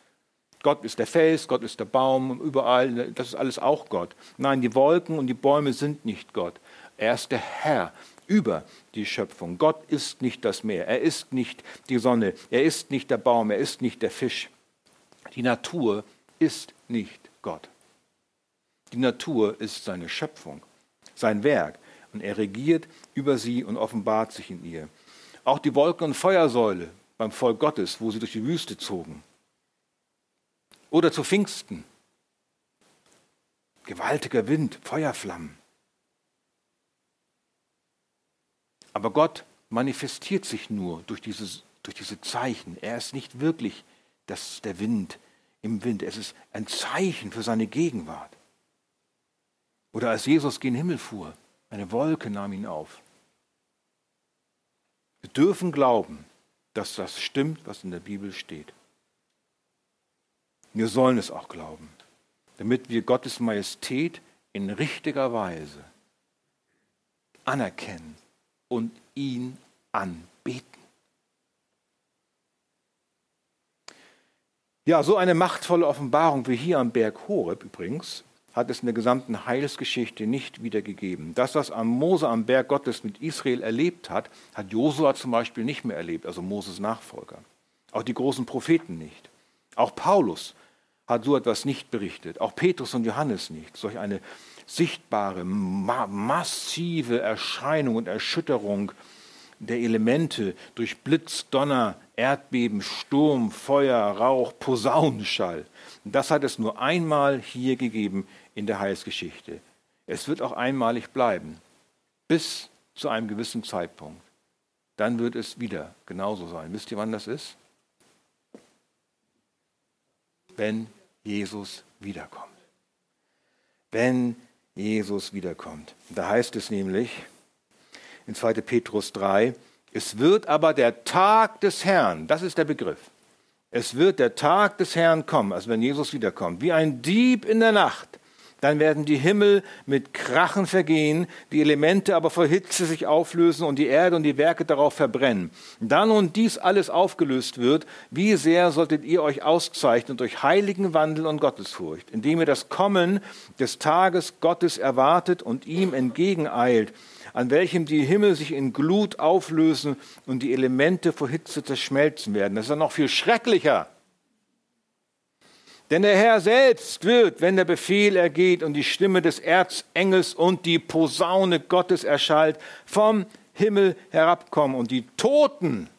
Gott ist der Fels, Gott ist der Baum, überall, das ist alles auch Gott. Nein, die Wolken und die Bäume sind nicht Gott. Er ist der Herr über die Schöpfung. Gott ist nicht das Meer, er ist nicht die Sonne, er ist nicht der Baum, er ist nicht der Fisch. Die Natur ist nicht Gott. Die Natur ist seine Schöpfung, sein Werk und er regiert über sie und offenbart sich in ihr. Auch die Wolken- und Feuersäule beim Volk Gottes, wo sie durch die Wüste zogen, oder zu Pfingsten. Gewaltiger Wind, Feuerflammen. Aber Gott manifestiert sich nur durch, dieses, durch diese Zeichen. Er ist nicht wirklich das, der Wind im Wind. Es ist ein Zeichen für seine Gegenwart. Oder als Jesus gen Himmel fuhr, eine Wolke nahm ihn auf. Wir dürfen glauben, dass das stimmt, was in der Bibel steht. Wir sollen es auch glauben, damit wir Gottes Majestät in richtiger Weise anerkennen und ihn anbeten. Ja, so eine machtvolle Offenbarung wie hier am Berg Horeb übrigens hat es in der gesamten Heilsgeschichte nicht wiedergegeben. Das, was am Mose am Berg Gottes mit Israel erlebt hat, hat Josua zum Beispiel nicht mehr erlebt, also Moses Nachfolger. Auch die großen Propheten nicht. Auch Paulus hat so etwas nicht berichtet. Auch Petrus und Johannes nicht. Solch eine sichtbare, ma massive Erscheinung und Erschütterung der Elemente durch Blitz, Donner, Erdbeben, Sturm, Feuer, Rauch, Posaunenschall. Das hat es nur einmal hier gegeben in der Heilsgeschichte. Es wird auch einmalig bleiben, bis zu einem gewissen Zeitpunkt. Dann wird es wieder genauso sein. Wisst ihr, wann das ist? Wenn Jesus wiederkommt. Wenn Jesus wiederkommt. Da heißt es nämlich, in 2. Petrus 3. Es wird aber der Tag des Herrn, das ist der Begriff. Es wird der Tag des Herrn kommen, also wenn Jesus wiederkommt, wie ein Dieb in der Nacht. Dann werden die Himmel mit Krachen vergehen, die Elemente aber vor Hitze sich auflösen und die Erde und die Werke darauf verbrennen. Da nun dies alles aufgelöst wird, wie sehr solltet ihr euch auszeichnen durch heiligen Wandel und Gottesfurcht, indem ihr das Kommen des Tages Gottes erwartet und ihm entgegeneilt an welchem die Himmel sich in Glut auflösen und die Elemente vor Hitze zerschmelzen werden. Das ist ja noch viel schrecklicher. Denn der Herr selbst wird, wenn der Befehl ergeht und die Stimme des Erzengels und die Posaune Gottes erschallt, vom Himmel herabkommen und die Toten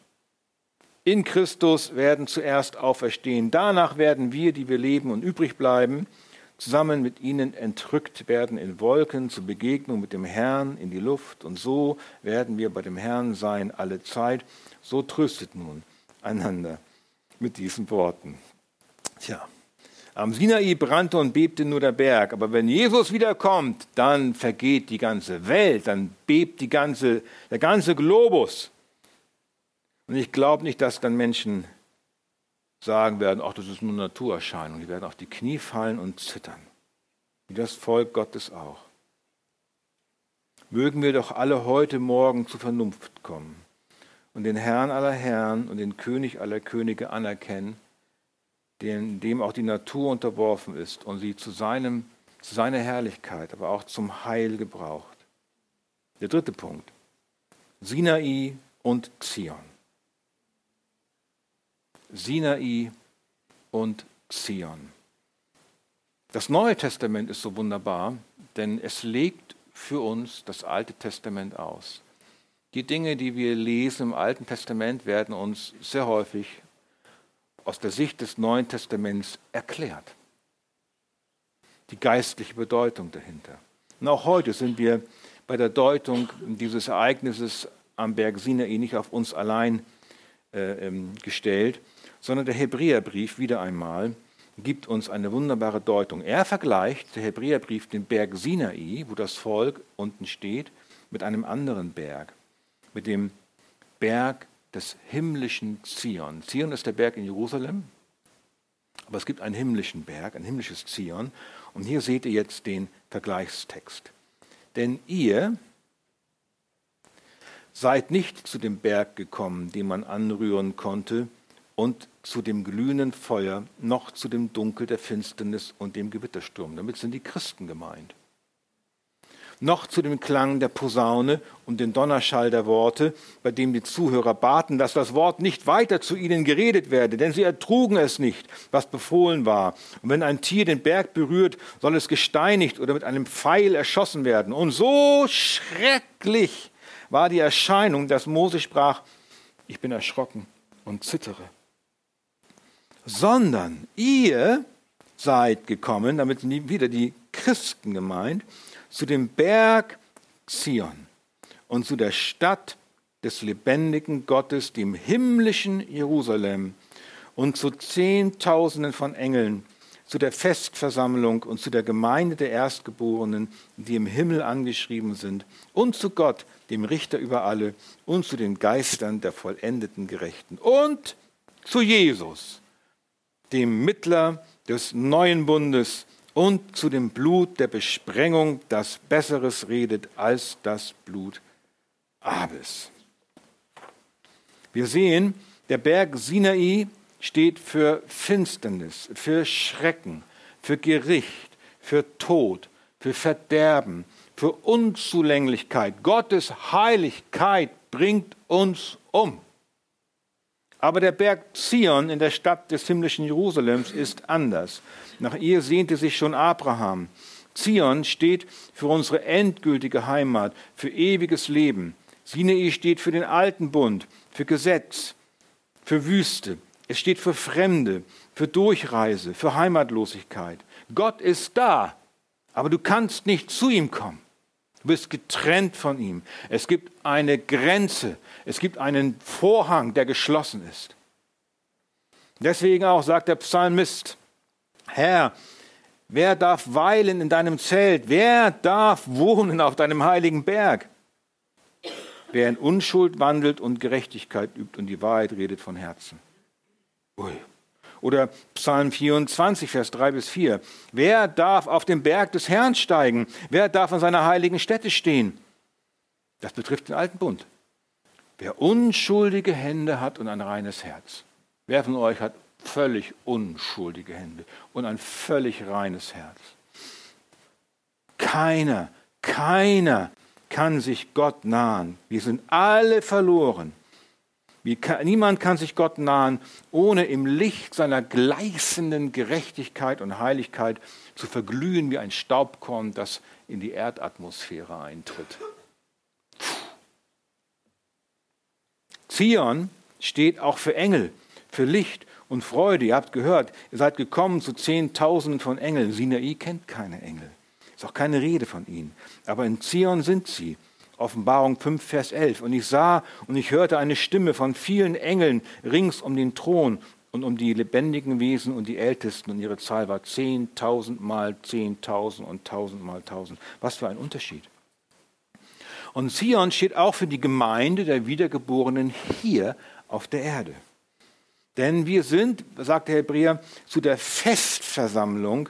in Christus werden zuerst auferstehen. Danach werden wir, die wir leben und übrig bleiben, zusammen mit ihnen entrückt werden in Wolken zur Begegnung mit dem Herrn in die Luft. Und so werden wir bei dem Herrn sein alle Zeit. So tröstet nun einander mit diesen Worten. Tja, am Sinai brannte und bebte nur der Berg, aber wenn Jesus wiederkommt, dann vergeht die ganze Welt, dann bebt die ganze, der ganze Globus. Und ich glaube nicht, dass dann Menschen sagen werden, ach, das ist nur Naturerscheinung. Die werden auf die Knie fallen und zittern. Wie das Volk Gottes auch. Mögen wir doch alle heute Morgen zur Vernunft kommen und den Herrn aller Herren und den König aller Könige anerkennen, dem auch die Natur unterworfen ist und sie zu, seinem, zu seiner Herrlichkeit, aber auch zum Heil gebraucht. Der dritte Punkt. Sinai und Zion. Sinai und Zion. Das Neue Testament ist so wunderbar, denn es legt für uns das Alte Testament aus. Die Dinge, die wir lesen im Alten Testament, werden uns sehr häufig aus der Sicht des Neuen Testaments erklärt. Die geistliche Bedeutung dahinter. Und auch heute sind wir bei der Deutung dieses Ereignisses am Berg Sinai nicht auf uns allein äh, ähm, gestellt, sondern der Hebräerbrief wieder einmal gibt uns eine wunderbare Deutung. Er vergleicht, der Hebräerbrief, den Berg Sinai, wo das Volk unten steht, mit einem anderen Berg, mit dem Berg des himmlischen Zion. Zion ist der Berg in Jerusalem, aber es gibt einen himmlischen Berg, ein himmlisches Zion. Und hier seht ihr jetzt den Vergleichstext. Denn ihr seid nicht zu dem Berg gekommen, den man anrühren konnte, und zu dem glühenden Feuer, noch zu dem Dunkel der Finsternis und dem Gewittersturm. Damit sind die Christen gemeint. Noch zu dem Klang der Posaune und dem Donnerschall der Worte, bei dem die Zuhörer baten, dass das Wort nicht weiter zu ihnen geredet werde, denn sie ertrugen es nicht, was befohlen war. Und wenn ein Tier den Berg berührt, soll es gesteinigt oder mit einem Pfeil erschossen werden. Und so schrecklich war die Erscheinung, dass Mose sprach, ich bin erschrocken und zittere sondern ihr seid gekommen, damit sind wieder die Christen gemeint, zu dem Berg Zion und zu der Stadt des lebendigen Gottes, dem himmlischen Jerusalem und zu Zehntausenden von Engeln, zu der Festversammlung und zu der Gemeinde der Erstgeborenen, die im Himmel angeschrieben sind, und zu Gott, dem Richter über alle, und zu den Geistern der vollendeten Gerechten, und zu Jesus, dem Mittler des neuen Bundes, und zu dem Blut der Besprengung, das Besseres redet als das Blut Abes. Wir sehen, der Berg Sinai steht für Finsternis, für Schrecken, für Gericht, für Tod, für Verderben, für Unzulänglichkeit. Gottes Heiligkeit bringt uns um. Aber der Berg Zion in der Stadt des himmlischen Jerusalems ist anders. Nach ihr sehnte sich schon Abraham. Zion steht für unsere endgültige Heimat, für ewiges Leben. Sinai steht für den alten Bund, für Gesetz, für Wüste. Es steht für Fremde, für Durchreise, für Heimatlosigkeit. Gott ist da, aber du kannst nicht zu ihm kommen. Du bist getrennt von ihm. Es gibt eine Grenze, es gibt einen Vorhang, der geschlossen ist. Deswegen auch sagt der Psalmist, Herr, wer darf weilen in deinem Zelt? Wer darf wohnen auf deinem heiligen Berg? Wer in Unschuld wandelt und Gerechtigkeit übt und die Wahrheit redet von Herzen. Ui. Oder Psalm 24, Vers 3 bis 4. Wer darf auf den Berg des Herrn steigen? Wer darf an seiner heiligen Stätte stehen? Das betrifft den alten Bund. Wer unschuldige Hände hat und ein reines Herz. Wer von euch hat völlig unschuldige Hände und ein völlig reines Herz? Keiner, keiner kann sich Gott nahen. Wir sind alle verloren. Kann, niemand kann sich Gott nahen, ohne im Licht seiner gleißenden Gerechtigkeit und Heiligkeit zu verglühen wie ein Staubkorn, das in die Erdatmosphäre eintritt. Zion steht auch für Engel, für Licht und Freude. Ihr habt gehört, ihr seid gekommen zu Zehntausenden von Engeln. Sinai kennt keine Engel. Ist auch keine Rede von ihnen. Aber in Zion sind sie. Offenbarung 5, Vers 11. Und ich sah und ich hörte eine Stimme von vielen Engeln rings um den Thron und um die lebendigen Wesen und die Ältesten. Und ihre Zahl war 10.000 mal 10.000 und 1.000 mal 1.000. Was für ein Unterschied. Und Zion steht auch für die Gemeinde der Wiedergeborenen hier auf der Erde. Denn wir sind, sagt der Hebräer, zu der Festversammlung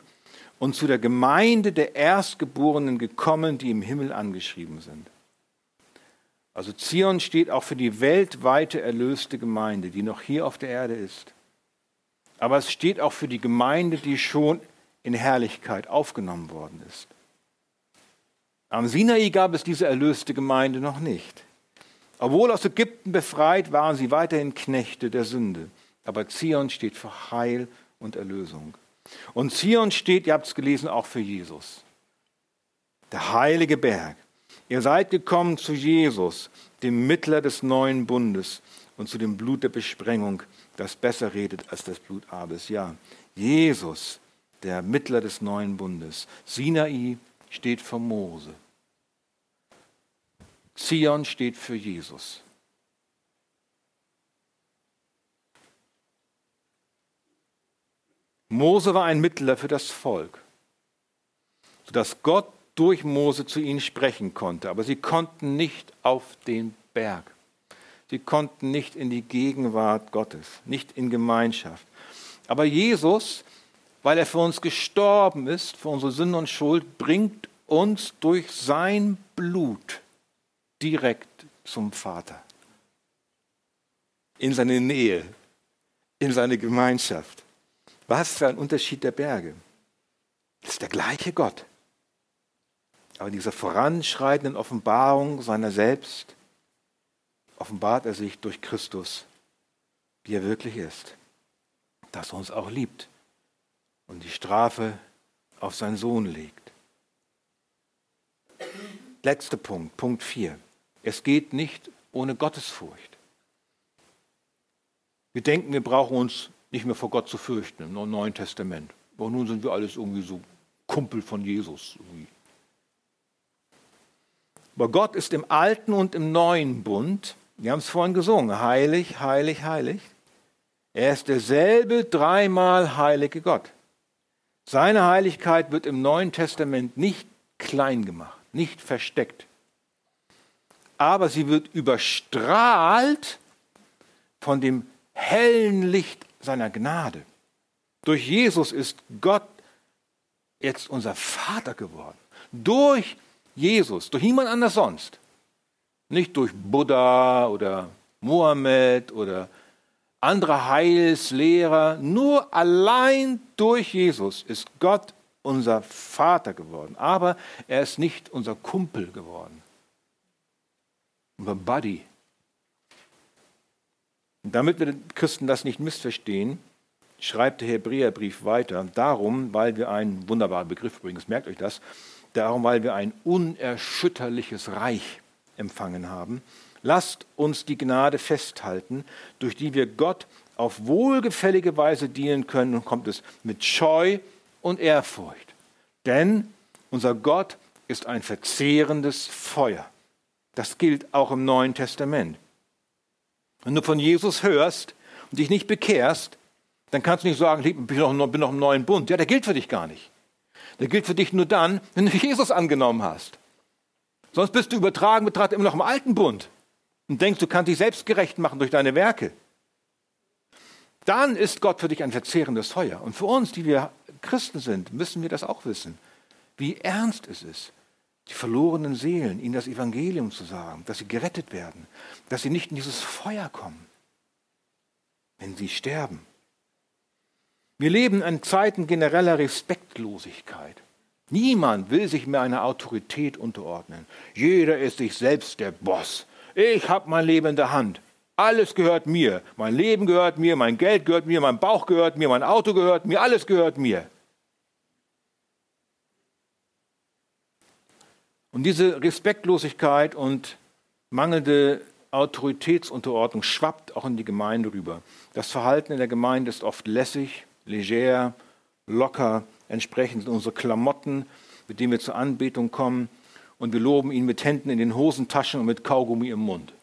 und zu der Gemeinde der Erstgeborenen gekommen, die im Himmel angeschrieben sind. Also Zion steht auch für die weltweite erlöste Gemeinde, die noch hier auf der Erde ist. Aber es steht auch für die Gemeinde, die schon in Herrlichkeit aufgenommen worden ist. Am Sinai gab es diese erlöste Gemeinde noch nicht. Obwohl aus Ägypten befreit, waren sie weiterhin Knechte der Sünde. Aber Zion steht für Heil und Erlösung. Und Zion steht, ihr habt es gelesen, auch für Jesus. Der heilige Berg. Ihr seid gekommen zu Jesus, dem Mittler des neuen Bundes und zu dem Blut der Besprengung, das besser redet als das Blut Abels. Ja, Jesus, der Mittler des neuen Bundes. Sinai steht für Mose. Zion steht für Jesus. Mose war ein Mittler für das Volk, sodass Gott durch Mose zu ihnen sprechen konnte. Aber sie konnten nicht auf den Berg. Sie konnten nicht in die Gegenwart Gottes, nicht in Gemeinschaft. Aber Jesus, weil er für uns gestorben ist, für unsere Sünde und Schuld, bringt uns durch sein Blut direkt zum Vater. In seine Nähe, in seine Gemeinschaft. Was für ein Unterschied der Berge. Das ist der gleiche Gott. Aber in dieser voranschreitenden Offenbarung seiner selbst offenbart er sich durch Christus, wie er wirklich ist, dass er uns auch liebt und die Strafe auf seinen Sohn legt. Letzter Punkt, Punkt 4. Es geht nicht ohne Gottesfurcht. Wir denken, wir brauchen uns nicht mehr vor Gott zu fürchten im Neuen Testament. Aber nun sind wir alles irgendwie so Kumpel von Jesus. Irgendwie. Aber Gott ist im alten und im neuen Bund Wir haben es vorhin gesungen. Heilig, heilig, heilig. Er ist derselbe dreimal heilige Gott. Seine Heiligkeit wird im Neuen Testament nicht klein gemacht, nicht versteckt. Aber sie wird überstrahlt von dem hellen Licht seiner Gnade. Durch Jesus ist Gott jetzt unser Vater geworden. Durch Jesus, durch niemand anders sonst. Nicht durch Buddha oder Mohammed oder andere Heilslehrer. Nur allein durch Jesus ist Gott unser Vater geworden. Aber er ist nicht unser Kumpel geworden. Unser Buddy. Und damit wir Christen das nicht missverstehen, schreibt der Hebräerbrief weiter. Darum, weil wir einen, wunderbarer Begriff übrigens, merkt euch das, darum, weil wir ein unerschütterliches Reich empfangen haben, lasst uns die Gnade festhalten, durch die wir Gott auf wohlgefällige Weise dienen können. Und kommt es mit Scheu und Ehrfurcht. Denn unser Gott ist ein verzehrendes Feuer. Das gilt auch im Neuen Testament. Wenn du von Jesus hörst und dich nicht bekehrst, dann kannst du nicht sagen, ich bin noch, bin noch im neuen Bund. Ja, der gilt für dich gar nicht. Der gilt für dich nur dann, wenn du Jesus angenommen hast. Sonst bist du übertragen betrachtet immer noch im alten Bund und denkst, du kannst dich selbst gerecht machen durch deine Werke. Dann ist Gott für dich ein verzehrendes Feuer. Und für uns, die wir Christen sind, müssen wir das auch wissen, wie ernst es ist, die verlorenen Seelen, ihnen das Evangelium zu sagen, dass sie gerettet werden, dass sie nicht in dieses Feuer kommen, wenn sie sterben. Wir leben in Zeiten genereller Respektlosigkeit. Niemand will sich mehr einer Autorität unterordnen. Jeder ist sich selbst der Boss. Ich habe mein Leben in der Hand. Alles gehört mir. Mein Leben gehört mir, mein Geld gehört mir, mein Bauch gehört mir, mein Auto gehört mir, alles gehört mir. Und diese Respektlosigkeit und mangelnde Autoritätsunterordnung schwappt auch in die Gemeinde rüber. Das Verhalten in der Gemeinde ist oft lässig, leger, locker, entsprechend unsere Klamotten, mit denen wir zur Anbetung kommen. Und wir loben ihn mit Händen in den Hosentaschen und mit Kaugummi im Mund.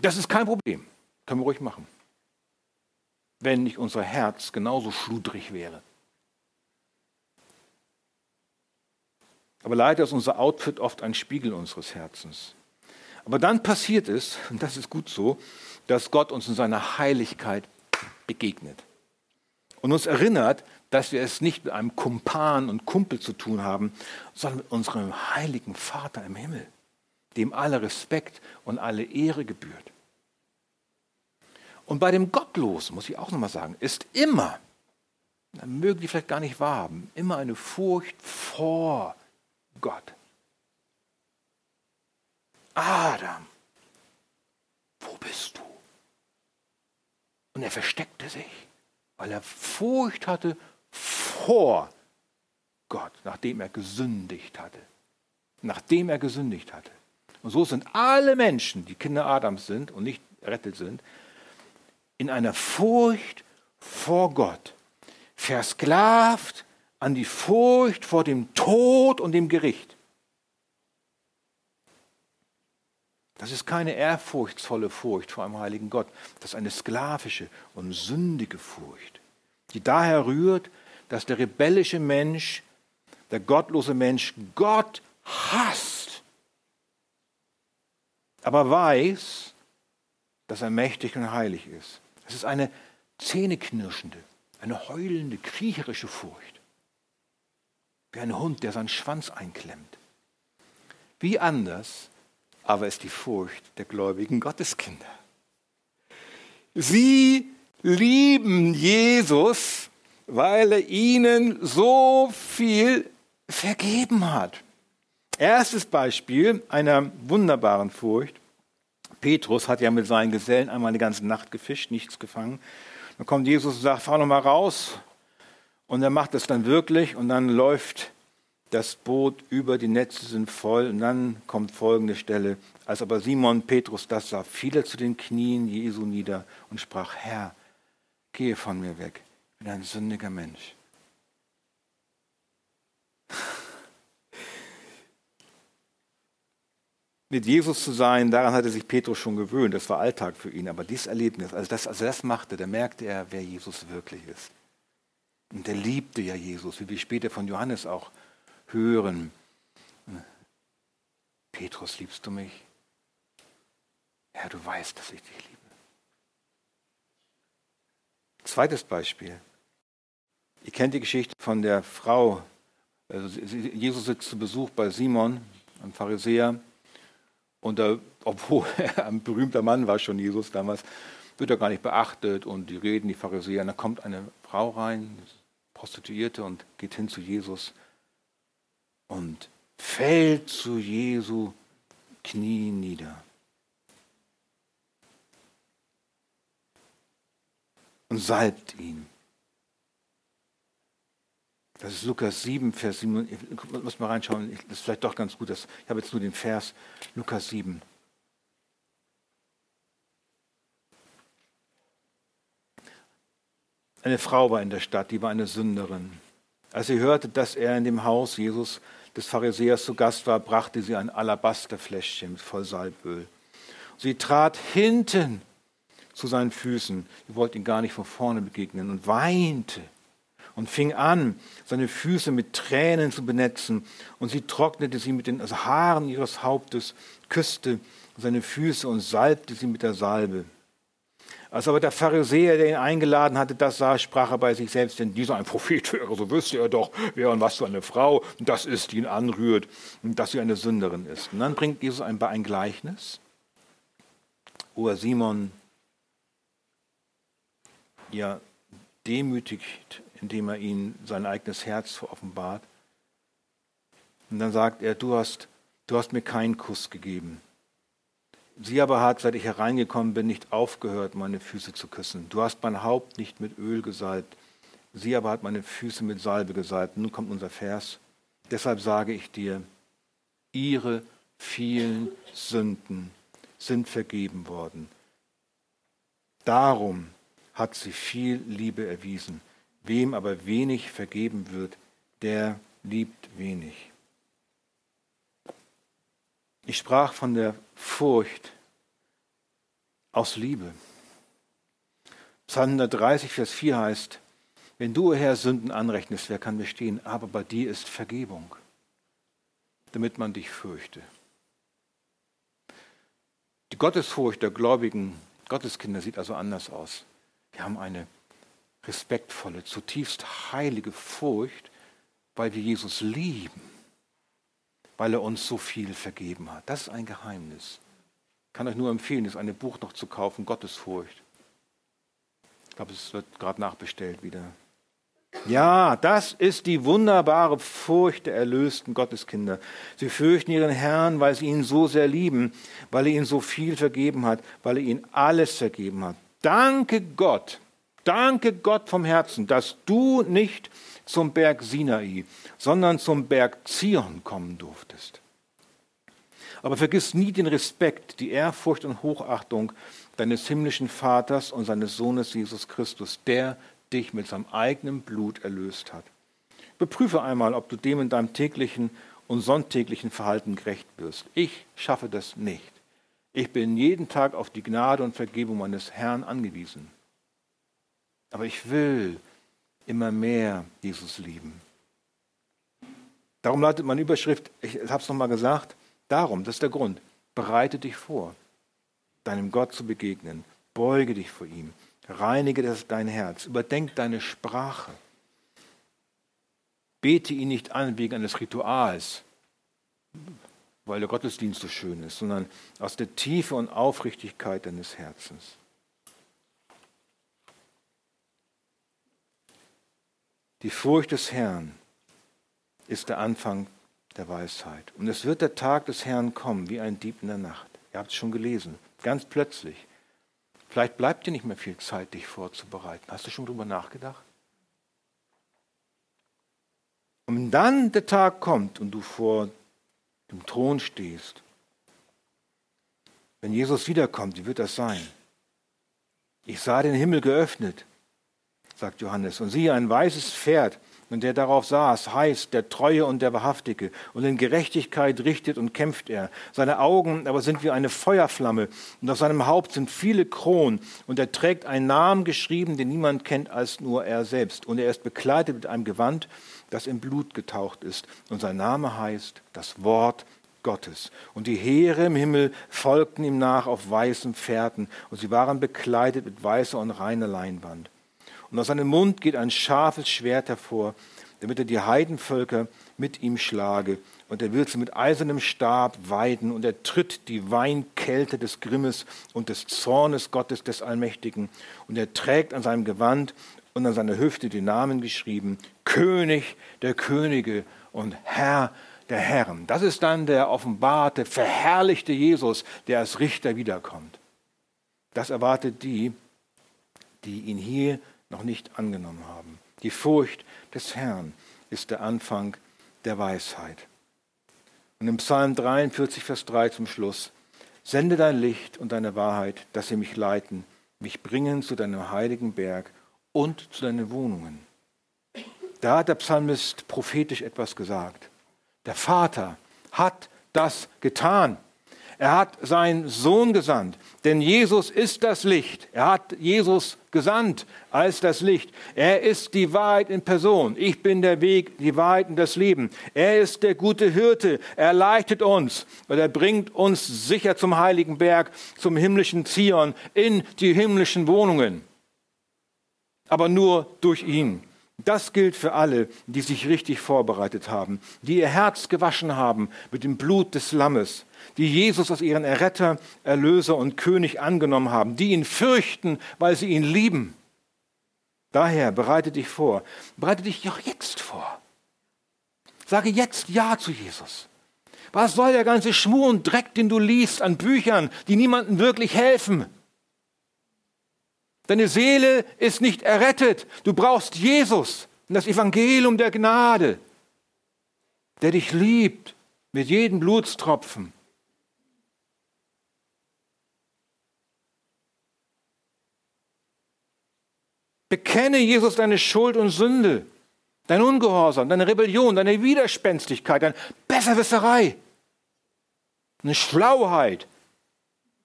Das ist kein Problem. Können wir ruhig machen. Wenn nicht unser Herz genauso schludrig wäre. Aber leider ist unser Outfit oft ein Spiegel unseres Herzens. Aber dann passiert es, und das ist gut so, dass Gott uns in seiner Heiligkeit begegnet und uns erinnert, dass wir es nicht mit einem Kumpan und Kumpel zu tun haben, sondern mit unserem heiligen Vater im Himmel, dem alle Respekt und alle Ehre gebührt. Und bei dem Gottlosen, muss ich auch nochmal sagen, ist immer, dann mögen die vielleicht gar nicht wahrhaben, immer eine Furcht vor Gott. Adam, wo bist du? Und er versteckte sich, weil er Furcht hatte vor Gott, nachdem er gesündigt hatte. Nachdem er gesündigt hatte. Und so sind alle Menschen, die Kinder Adams sind und nicht errettet sind, in einer Furcht vor Gott, versklavt an die Furcht vor dem Tod und dem Gericht. Das ist keine ehrfurchtsvolle Furcht vor einem heiligen Gott. Das ist eine sklavische und sündige Furcht, die daher rührt, dass der rebellische Mensch, der gottlose Mensch Gott hasst, aber weiß, dass er mächtig und heilig ist. Es ist eine zähneknirschende, eine heulende, kriecherische Furcht. Wie ein Hund, der seinen Schwanz einklemmt. Wie anders aber ist die Furcht der gläubigen Gotteskinder. Sie lieben Jesus, weil er ihnen so viel vergeben hat. Erstes Beispiel einer wunderbaren Furcht. Petrus hat ja mit seinen Gesellen einmal eine ganze Nacht gefischt, nichts gefangen. Dann kommt Jesus und sagt, fahr noch mal raus. Und er macht es dann wirklich und dann läuft das Boot über, die Netze sind voll. Und dann kommt folgende Stelle. Als aber Simon Petrus das sah, fiel er zu den Knien Jesu nieder und sprach, Herr, gehe von mir weg, bin ein sündiger Mensch. mit Jesus zu sein, daran hatte sich Petrus schon gewöhnt. Das war Alltag für ihn. Aber dieses Erlebnis, also das, also das machte, da merkte er, wer Jesus wirklich ist. Und er liebte ja Jesus, wie wir später von Johannes auch hören. Petrus, liebst du mich? Herr, du weißt, dass ich dich liebe. Zweites Beispiel. Ihr kennt die Geschichte von der Frau. Also Jesus sitzt zu Besuch bei Simon, einem Pharisäer. Und da, obwohl er ein berühmter Mann war, schon Jesus damals, wird er gar nicht beachtet und die reden, die Pharisäer. Und da kommt eine Frau rein, Prostituierte, und geht hin zu Jesus und fällt zu Jesu Knie nieder. Und salbt ihn. Das ist Lukas 7, Vers 7. Ich muss mal reinschauen, das ist vielleicht doch ganz gut. ich habe jetzt nur den Vers Lukas 7. Eine Frau war in der Stadt, die war eine Sünderin. Als sie hörte, dass er in dem Haus Jesus des Pharisäers zu Gast war, brachte sie ein Alabasterfläschchen voll Salböl. Sie trat hinten zu seinen Füßen. Sie wollte ihn gar nicht von vorne begegnen und weinte und fing an, seine Füße mit Tränen zu benetzen. Und sie trocknete sie mit den Haaren ihres Hauptes, küsste seine Füße und salbte sie mit der Salbe. Als aber der Pharisäer, der ihn eingeladen hatte, das sah, sprach er bei sich selbst, wenn dieser ein Prophet wäre, so wüsste er doch, wer und was für eine Frau das ist, die ihn anrührt und dass sie eine Sünderin ist. Und dann bringt Jesus ein, ein Gleichnis, wo er Simon ja demütigt indem er ihm sein eigenes Herz offenbart. Und dann sagt er, du hast, du hast mir keinen Kuss gegeben. Sie aber hat, seit ich hereingekommen bin, nicht aufgehört, meine Füße zu küssen. Du hast mein Haupt nicht mit Öl gesalbt. Sie aber hat meine Füße mit Salbe gesalbt. Nun kommt unser Vers. Deshalb sage ich dir, ihre vielen Sünden sind vergeben worden. Darum hat sie viel Liebe erwiesen. Wem aber wenig vergeben wird, der liebt wenig. Ich sprach von der Furcht aus Liebe. Psalm 130, Vers 4 heißt, wenn du, Herr, Sünden anrechnest, wer kann bestehen? Aber bei dir ist Vergebung, damit man dich fürchte. Die Gottesfurcht der gläubigen Gotteskinder sieht also anders aus. Wir haben eine respektvolle, zutiefst heilige Furcht, weil wir Jesus lieben, weil er uns so viel vergeben hat. Das ist ein Geheimnis. Ich kann euch nur empfehlen, das eine Buch noch zu kaufen, Gottesfurcht. Ich glaube, es wird gerade nachbestellt wieder. Ja, das ist die wunderbare Furcht der erlösten Gotteskinder. Sie fürchten ihren Herrn, weil sie ihn so sehr lieben, weil er ihnen so viel vergeben hat, weil er ihnen alles vergeben hat. Danke Gott, Danke Gott vom Herzen, dass du nicht zum Berg Sinai, sondern zum Berg Zion kommen durftest. Aber vergiss nie den Respekt, die Ehrfurcht und Hochachtung deines himmlischen Vaters und seines Sohnes Jesus Christus, der dich mit seinem eigenen Blut erlöst hat. Beprüfe einmal, ob du dem in deinem täglichen und sonntäglichen Verhalten gerecht wirst. Ich schaffe das nicht. Ich bin jeden Tag auf die Gnade und Vergebung meines Herrn angewiesen. Aber ich will immer mehr Jesus lieben. Darum lautet meine Überschrift, ich habe es nochmal gesagt, darum, das ist der Grund, bereite dich vor, deinem Gott zu begegnen, beuge dich vor ihm, reinige das dein Herz, überdenk deine Sprache, bete ihn nicht an wegen eines Rituals, weil der Gottesdienst so schön ist, sondern aus der Tiefe und Aufrichtigkeit deines Herzens. Die Furcht des Herrn ist der Anfang der Weisheit. Und es wird der Tag des Herrn kommen, wie ein Dieb in der Nacht. Ihr habt es schon gelesen, ganz plötzlich. Vielleicht bleibt dir nicht mehr viel Zeit, dich vorzubereiten. Hast du schon darüber nachgedacht? Und wenn dann der Tag kommt und du vor dem Thron stehst, wenn Jesus wiederkommt, wie wird das sein? Ich sah den Himmel geöffnet sagt Johannes. Und siehe, ein weißes Pferd. Und der darauf saß, heißt der Treue und der Wahrhaftige. Und in Gerechtigkeit richtet und kämpft er. Seine Augen aber sind wie eine Feuerflamme und auf seinem Haupt sind viele Kronen. Und er trägt einen Namen geschrieben, den niemand kennt als nur er selbst. Und er ist bekleidet mit einem Gewand, das in Blut getaucht ist. Und sein Name heißt das Wort Gottes. Und die Heere im Himmel folgten ihm nach auf weißen Pferden, und sie waren bekleidet mit weißer und reiner Leinwand. Und aus seinem Mund geht ein scharfes Schwert hervor, damit er die Heidenvölker mit ihm schlage. Und er wird sie mit eisernem Stab weiden, und er tritt die Weinkälte des Grimmes und des Zornes Gottes des Allmächtigen. Und er trägt an seinem Gewand und an seiner Hüfte die Namen geschrieben, König der Könige und Herr der Herren. Das ist dann der offenbarte, verherrlichte Jesus, der als Richter wiederkommt. Das erwartet die, die ihn hier noch nicht angenommen haben. Die Furcht des Herrn ist der Anfang der Weisheit. Und im Psalm 43, Vers 3 zum Schluss, sende dein Licht und deine Wahrheit, dass sie mich leiten, mich bringen zu deinem heiligen Berg und zu deinen Wohnungen. Da hat der Psalmist prophetisch etwas gesagt. Der Vater hat das getan. Er hat seinen Sohn gesandt, denn Jesus ist das Licht. Er hat Jesus gesandt als das Licht. Er ist die Wahrheit in Person. Ich bin der Weg, die Wahrheit und das Leben. Er ist der gute Hirte. Er leitet uns und er bringt uns sicher zum heiligen Berg, zum himmlischen Zion, in die himmlischen Wohnungen. Aber nur durch ihn. Das gilt für alle, die sich richtig vorbereitet haben, die ihr Herz gewaschen haben mit dem Blut des Lammes, die Jesus als ihren Erretter, Erlöser und König angenommen haben, die ihn fürchten, weil sie ihn lieben. Daher bereite dich vor, bereite dich doch jetzt vor. Sage jetzt Ja zu Jesus. Was soll der ganze Schmur und Dreck, den du liest an Büchern, die niemandem wirklich helfen? Deine Seele ist nicht errettet. Du brauchst Jesus und das Evangelium der Gnade, der dich liebt mit jedem Blutstropfen. Bekenne Jesus deine Schuld und Sünde, dein Ungehorsam, deine Rebellion, deine Widerspenstigkeit, deine Besserwisserei, eine Schlauheit,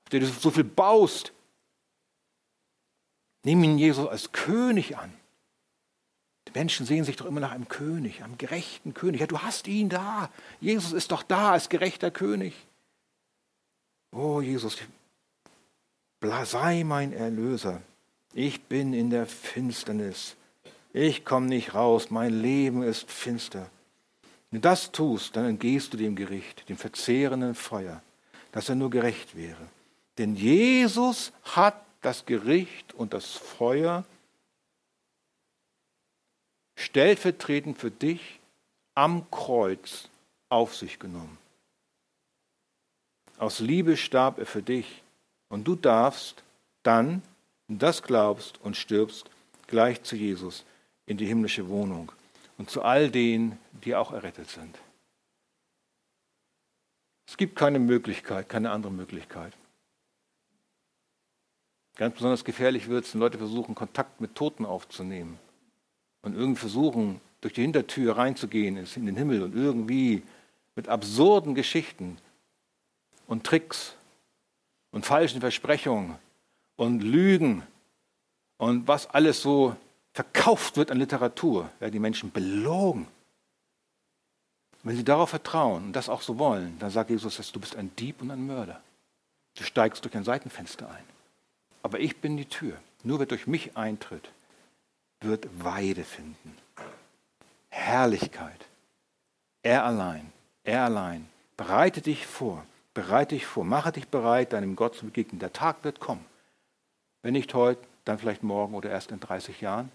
auf der du so viel baust. Nimm ihn Jesus als König an. Die Menschen sehen sich doch immer nach einem König, einem gerechten König. Ja, du hast ihn da. Jesus ist doch da als gerechter König. Oh Jesus, sei mein Erlöser. Ich bin in der Finsternis. Ich komme nicht raus. Mein Leben ist finster. Wenn du das tust, dann entgehst du dem Gericht, dem verzehrenden Feuer, dass er nur gerecht wäre. Denn Jesus hat das Gericht und das Feuer stellvertretend für dich am Kreuz auf sich genommen. Aus Liebe starb er für dich und du darfst dann, wenn du das glaubst und stirbst, gleich zu Jesus in die himmlische Wohnung und zu all denen, die auch errettet sind. Es gibt keine Möglichkeit, keine andere Möglichkeit. Ganz besonders gefährlich wird es, wenn Leute versuchen, Kontakt mit Toten aufzunehmen und irgendwie versuchen, durch die Hintertür reinzugehen in den Himmel und irgendwie mit absurden Geschichten und Tricks und falschen Versprechungen und Lügen und was alles so verkauft wird an Literatur, werden die Menschen belogen. Wenn sie darauf vertrauen und das auch so wollen, dann sagt Jesus, dass du bist ein Dieb und ein Mörder. Du steigst durch ein Seitenfenster ein. Aber ich bin die Tür. Nur wer durch mich eintritt, wird Weide finden. Herrlichkeit. Er allein, er allein. Bereite dich vor, bereite dich vor, mache dich bereit, deinem Gott zu begegnen. Der Tag wird kommen. Wenn nicht heute, dann vielleicht morgen oder erst in 30 Jahren.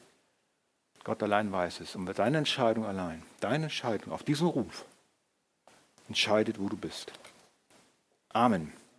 Gott allein weiß es. Und deine Entscheidung allein, deine Entscheidung auf diesen Ruf, entscheidet, wo du bist. Amen.